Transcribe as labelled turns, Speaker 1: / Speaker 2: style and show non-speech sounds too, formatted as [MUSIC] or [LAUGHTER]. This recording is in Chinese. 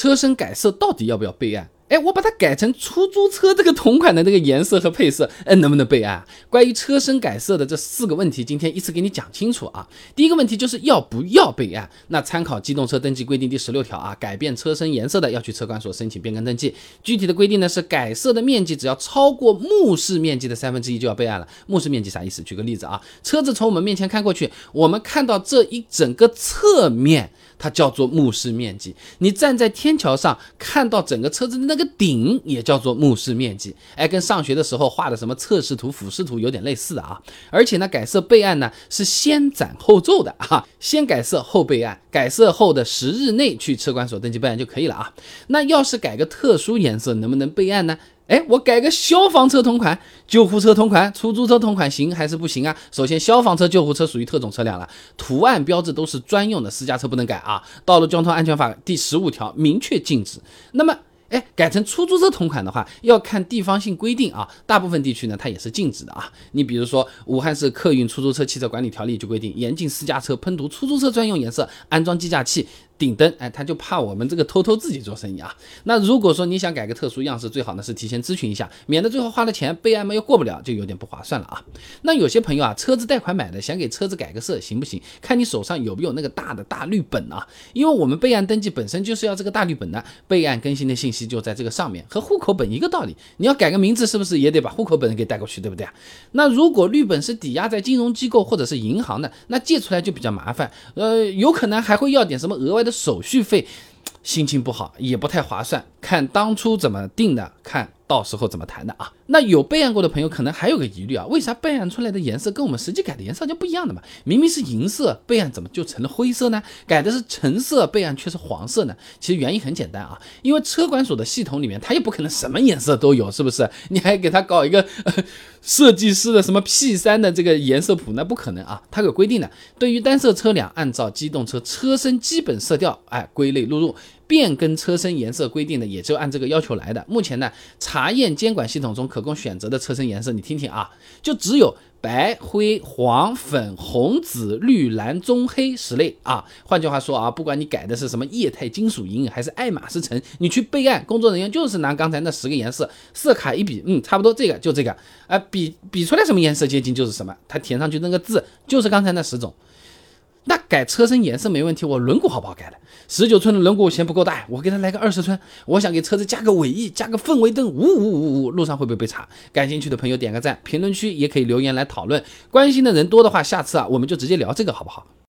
Speaker 1: 车身改色到底要不要备案？哎，我把它改成出租车这个同款的那个颜色和配色，哎，能不能备案？关于车身改色的这四个问题，今天依次给你讲清楚啊。第一个问题就是要不要备案？那参考机动车登记规定第十六条啊，改变车身颜色的要去车管所申请变更登记。具体的规定呢是改色的面积只要超过目视面积的三分之一就要备案了。目视面积啥意思？举个例子啊，车子从我们面前开过去，我们看到这一整个侧面。它叫做目视面积，你站在天桥上看到整个车子的那个顶，也叫做目视面积。哎，跟上学的时候画的什么侧视图、俯视图有点类似的啊。而且呢，改色备案呢是先斩后奏的啊，先改色后备案，改色后的十日内去车管所登记备案就可以了啊。那要是改个特殊颜色，能不能备案呢？哎，我改个消防车同款、救护车同款、出租车同款行还是不行啊？首先，消防车、救护车属于特种车辆了，图案标志都是专用的，私家车不能改啊。道路交通安全法第十五条明确禁止。那么，哎，改成出租车同款的话，要看地方性规定啊。大部分地区呢，它也是禁止的啊。你比如说，武汉市客运出租车汽车管理条例就规定，严禁私家车喷涂出租车专用颜色，安装计价器。顶灯，哎，他就怕我们这个偷偷自己做生意啊。那如果说你想改个特殊样式，最好呢是提前咨询一下，免得最后花了钱备案嘛又过不了，就有点不划算了啊。那有些朋友啊，车子贷款买的，想给车子改个色，行不行？看你手上有没有那个大的大绿本啊。因为我们备案登记本身就是要这个大绿本的，备案更新的信息就在这个上面，和户口本一个道理。你要改个名字，是不是也得把户口本给带过去，对不对啊？那如果绿本是抵押在金融机构或者是银行的，那借出来就比较麻烦，呃，有可能还会要点什么额外的手续费。心情不好也不太划算，看当初怎么定的，看到时候怎么谈的啊。那有备案过的朋友可能还有个疑虑啊，为啥备案出来的颜色跟我们实际改的颜色就不一样的嘛？明明是银色，备案怎么就成了灰色呢？改的是橙色，备案却是黄色呢？其实原因很简单啊，因为车管所的系统里面，它也不可能什么颜色都有，是不是？你还给他搞一个 [LAUGHS] 设计师的什么 P 三的这个颜色谱，那不可能啊。它有规定的，对于单色车辆，按照机动车车身基本色调，哎，归类录入。变更车身颜色规定的也就按这个要求来的。目前呢，查验监管系统中可供选择的车身颜色，你听听啊，就只有白、灰、黄、粉、红、紫、绿、蓝、棕、黑十类啊。换句话说啊，不管你改的是什么液态金属银还是爱马仕橙，你去备案，工作人员就是拿刚才那十个颜色色卡一比，嗯，差不多这个就这个，啊，比比出来什么颜色接近就是什么，它填上去那个字就是刚才那十种。那改车身颜色没问题，我轮毂好不好改的？十九寸的轮毂嫌不够大，我给他来个二十寸。我想给车子加个尾翼，加个氛围灯，呜呜呜呜，路上会不会被查？感兴趣的朋友点个赞，评论区也可以留言来讨论。关心的人多的话，下次啊我们就直接聊这个好不好？